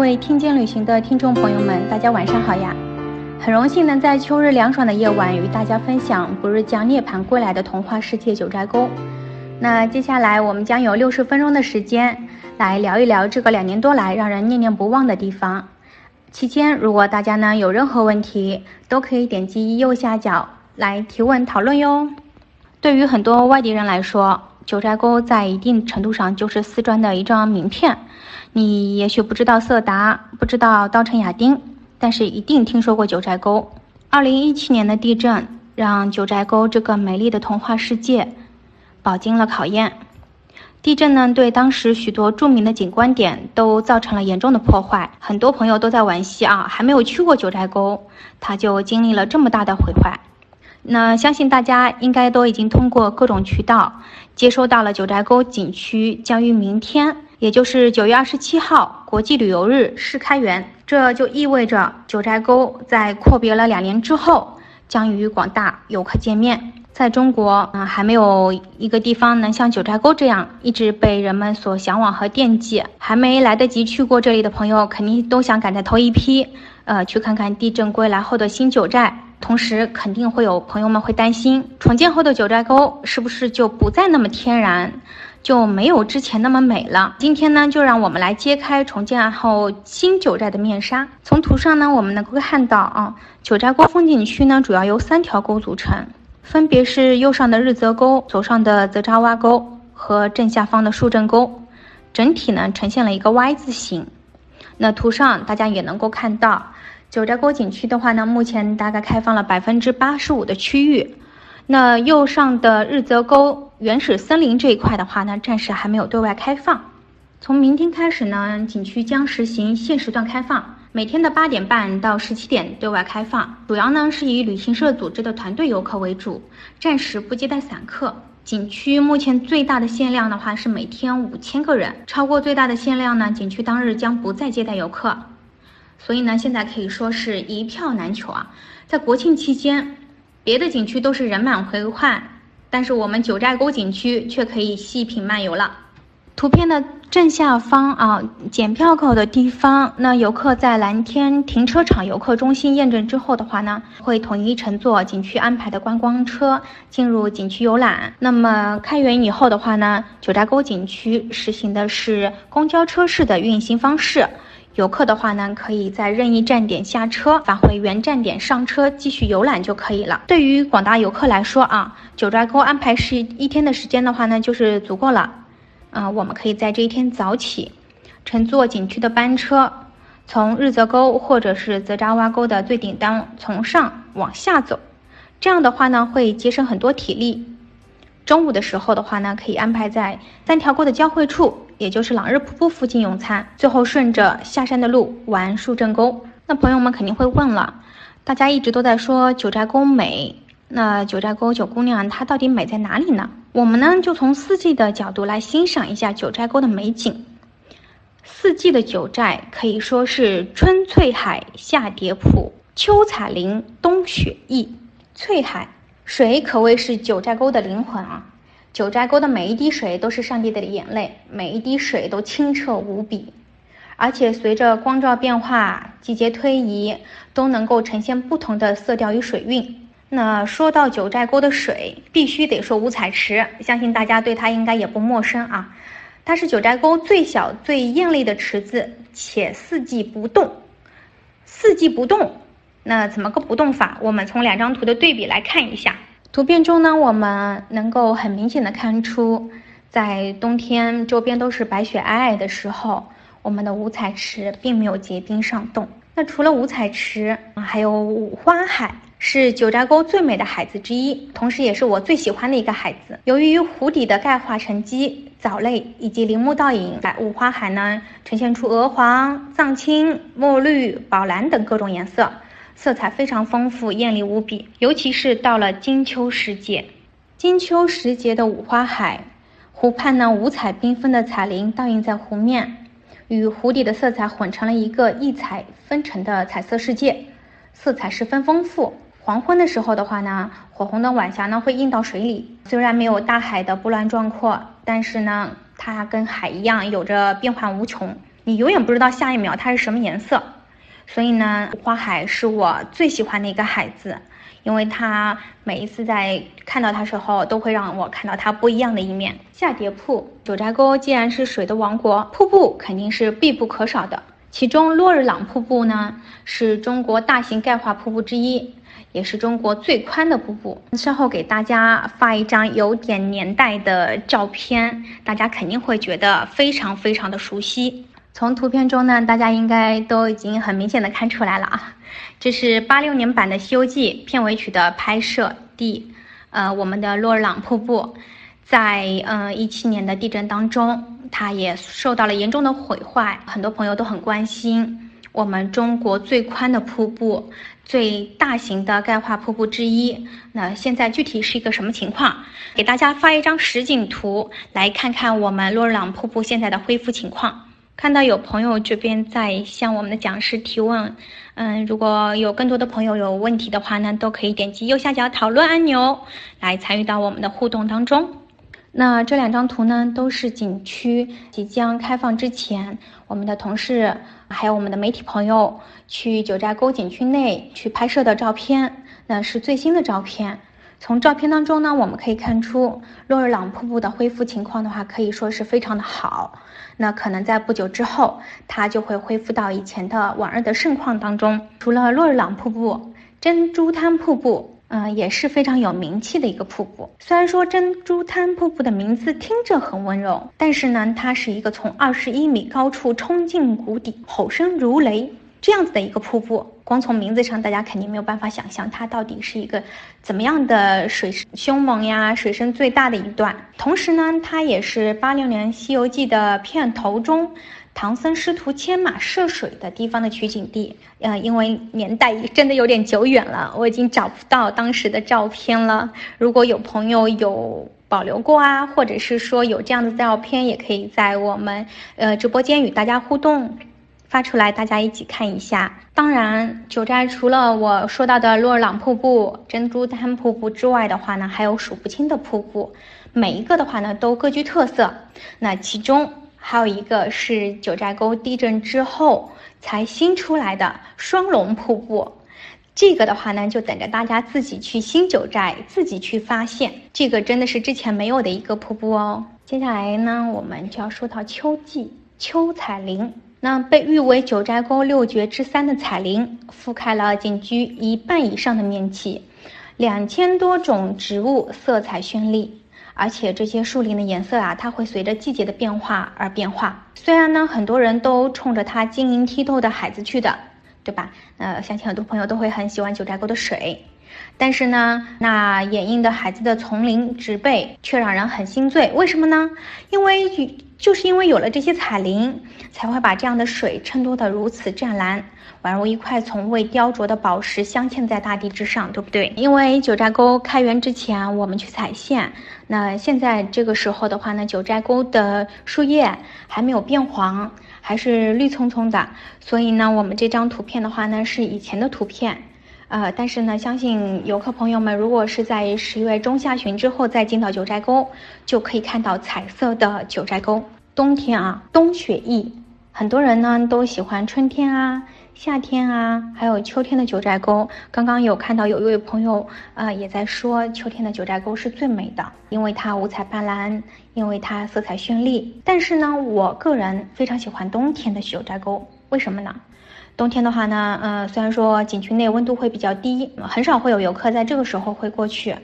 各位听见旅行的听众朋友们，大家晚上好呀！很荣幸能在秋日凉爽的夜晚与大家分享不日将涅槃归来的童话世界九寨沟。那接下来我们将有六十分钟的时间来聊一聊这个两年多来让人念念不忘的地方。期间，如果大家呢有任何问题，都可以点击右下角来提问讨论哟。对于很多外地人来说，九寨沟在一定程度上就是四川的一张名片。你也许不知道色达，不知道稻城亚丁，但是一定听说过九寨沟。二零一七年的地震让九寨沟这个美丽的童话世界饱经了考验。地震呢，对当时许多著名的景观点都造成了严重的破坏。很多朋友都在惋惜啊，还没有去过九寨沟，它就经历了这么大的毁坏。那相信大家应该都已经通过各种渠道接收到了九寨沟景区将于明天。也就是九月二十七号国际旅游日试开园，这就意味着九寨沟在阔别了两年之后，将与广大游客见面。在中国，嗯，还没有一个地方能像九寨沟这样一直被人们所向往和惦记。还没来得及去过这里的朋友，肯定都想赶在头一批，呃，去看看地震归来后的新九寨。同时，肯定会有朋友们会担心，重建后的九寨沟是不是就不再那么天然？就没有之前那么美了。今天呢，就让我们来揭开重建后新九寨的面纱。从图上呢，我们能够看到啊，九寨沟风景区呢，主要由三条沟组成，分别是右上的日泽沟、左上的泽扎洼沟和正下方的树正沟，整体呢呈现了一个 Y 字形。那图上大家也能够看到，九寨沟景区的话呢，目前大概开放了百分之八十五的区域。那右上的日泽沟原始森林这一块的话呢，暂时还没有对外开放。从明天开始呢，景区将实行限时段开放，每天的八点半到十七点对外开放，主要呢是以旅行社组织的团队游客为主，暂时不接待散客。景区目前最大的限量的话是每天五千个人，超过最大的限量呢，景区当日将不再接待游客。所以呢，现在可以说是一票难求啊，在国庆期间。别的景区都是人满为患，但是我们九寨沟景区却可以细品漫游了。图片的正下方啊，检票口的地方，那游客在蓝天停车场游客中心验证之后的话呢，会统一乘坐景区安排的观光车进入景区游览。那么开园以后的话呢，九寨沟景区实行的是公交车式的运行方式。游客的话呢，可以在任意站点下车，返回原站点上车，继续游览就可以了。对于广大游客来说啊，九寨沟安排是一天的时间的话呢，就是足够了。啊，我们可以在这一天早起，乘坐景区的班车，从日泽沟或者是泽扎洼沟的最顶端从上往下走，这样的话呢，会节省很多体力。中午的时候的话呢，可以安排在三条沟的交汇处。也就是朗日瀑布附近用餐，最后顺着下山的路玩树正沟。那朋友们肯定会问了，大家一直都在说九寨沟美，那九寨沟九姑娘她到底美在哪里呢？我们呢就从四季的角度来欣赏一下九寨沟的美景。四季的九寨可以说是春翠海，夏蝶浦，秋彩林，冬雪意。翠海水可谓是九寨沟的灵魂啊。九寨沟的每一滴水都是上帝的眼泪，每一滴水都清澈无比，而且随着光照变化、季节推移，都能够呈现不同的色调与水韵。那说到九寨沟的水，必须得说五彩池，相信大家对它应该也不陌生啊。它是九寨沟最小、最艳丽的池子，且四季不动。四季不动，那怎么个不动法？我们从两张图的对比来看一下。图片中呢，我们能够很明显的看出，在冬天周边都是白雪皑皑的时候，我们的五彩池并没有结冰上冻。那除了五彩池，还有五花海，是九寨沟最美的海子之一，同时也是我最喜欢的一个海子。由于湖底的钙化沉积、藻类以及林木倒影，在五花海呢呈现出鹅黄、藏青、墨绿、宝蓝等各种颜色。色彩非常丰富，艳丽无比。尤其是到了金秋时节，金秋时节的五花海湖畔呢，五彩缤纷的彩鳞倒映在湖面，与湖底的色彩混成了一个异彩纷呈的彩色世界，色彩十分丰富。黄昏的时候的话呢，火红的晚霞呢会映到水里，虽然没有大海的波澜壮阔，但是呢，它跟海一样有着变幻无穷。你永远不知道下一秒它是什么颜色。所以呢，花海是我最喜欢的一个海子，因为它每一次在看到它时候，都会让我看到它不一样的一面。下叠瀑，九寨沟既然是水的王国，瀑布肯定是必不可少的。其中洛日朗瀑布呢，是中国大型钙化瀑布之一，也是中国最宽的瀑布。稍后给大家发一张有点年代的照片，大家肯定会觉得非常非常的熟悉。从图片中呢，大家应该都已经很明显的看出来了啊，这是八六年版的《西游记》片尾曲的拍摄地，呃，我们的洛日朗瀑布，在嗯一七年的地震当中。它也受到了严重的毁坏，很多朋友都很关心我们中国最宽的瀑布、最大型的钙化瀑布之一。那现在具体是一个什么情况？给大家发一张实景图，来看看我们洛日朗瀑布现在的恢复情况。看到有朋友这边在向我们的讲师提问，嗯，如果有更多的朋友有问题的话呢，都可以点击右下角讨论按钮来参与到我们的互动当中。那这两张图呢，都是景区即将开放之前，我们的同事还有我们的媒体朋友去九寨沟景区内去拍摄的照片。那是最新的照片。从照片当中呢，我们可以看出洛日朗瀑布的恢复情况的话，可以说是非常的好。那可能在不久之后，它就会恢复到以前的往日的盛况当中。除了洛日朗瀑布，珍珠滩瀑布。嗯，也是非常有名气的一个瀑布。虽然说珍珠滩瀑布的名字听着很温柔，但是呢，它是一个从二十一米高处冲进谷底，吼声如雷这样子的一个瀑布。光从名字上，大家肯定没有办法想象它到底是一个怎么样的水凶猛呀，水深最大的一段。同时呢，它也是八六年《西游记》的片头中。唐僧师徒牵马涉水的地方的取景地，呃，因为年代真的有点久远了，我已经找不到当时的照片了。如果有朋友有保留过啊，或者是说有这样的照片，也可以在我们呃直播间与大家互动，发出来，大家一起看一下。当然，九寨除了我说到的洛尔朗瀑布、珍珠滩瀑布之外的话呢，还有数不清的瀑布，每一个的话呢都各具特色。那其中。还有一个是九寨沟地震之后才新出来的双龙瀑布，这个的话呢，就等着大家自己去新九寨自己去发现。这个真的是之前没有的一个瀑布哦。接下来呢，我们就要说到秋季秋彩林。那被誉为九寨沟六绝之三的彩林，覆盖了景区一半以上的面积，两千多种植物，色彩绚丽。而且这些树林的颜色啊，它会随着季节的变化而变化。虽然呢，很多人都冲着它晶莹剔透的海子去的，对吧？呃，相信很多朋友都会很喜欢九寨沟的水。但是呢，那掩映的海子的丛林植被却让人很心醉。为什么呢？因为就是因为有了这些彩林，才会把这样的水衬托得如此湛蓝。宛如一块从未雕琢的宝石镶嵌在大地之上，对不对？因为九寨沟开园之前，我们去采线，那现在这个时候的话呢，九寨沟的树叶还没有变黄，还是绿葱葱的。所以呢，我们这张图片的话呢，是以前的图片，呃，但是呢，相信游客朋友们如果是在十月中下旬之后再进到九寨沟，就可以看到彩色的九寨沟。冬天啊，冬雪意，很多人呢都喜欢春天啊。夏天啊，还有秋天的九寨沟，刚刚有看到有一位朋友啊，也在说秋天的九寨沟是最美的，因为它五彩斑斓，因为它色彩绚丽。但是呢，我个人非常喜欢冬天的九寨沟，为什么呢？冬天的话呢，呃，虽然说景区内温度会比较低，很少会有游客在这个时候会过去，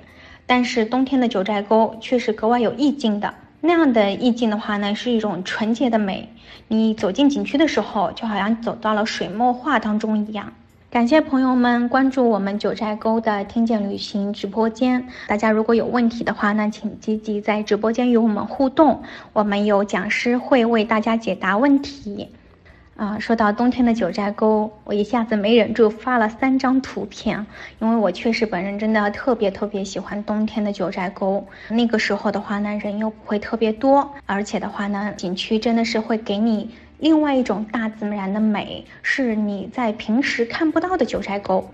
但是冬天的九寨沟却是格外有意境的。那样的意境的话呢，是一种纯洁的美。你走进景区的时候，就好像走到了水墨画当中一样。感谢朋友们关注我们九寨沟的听见旅行直播间。大家如果有问题的话呢，请积极在直播间与我们互动，我们有讲师会为大家解答问题。啊，说到冬天的九寨沟，我一下子没忍住发了三张图片，因为我确实本人真的特别特别喜欢冬天的九寨沟。那个时候的话呢，人又不会特别多，而且的话呢，景区真的是会给你另外一种大自然的美，是你在平时看不到的九寨沟。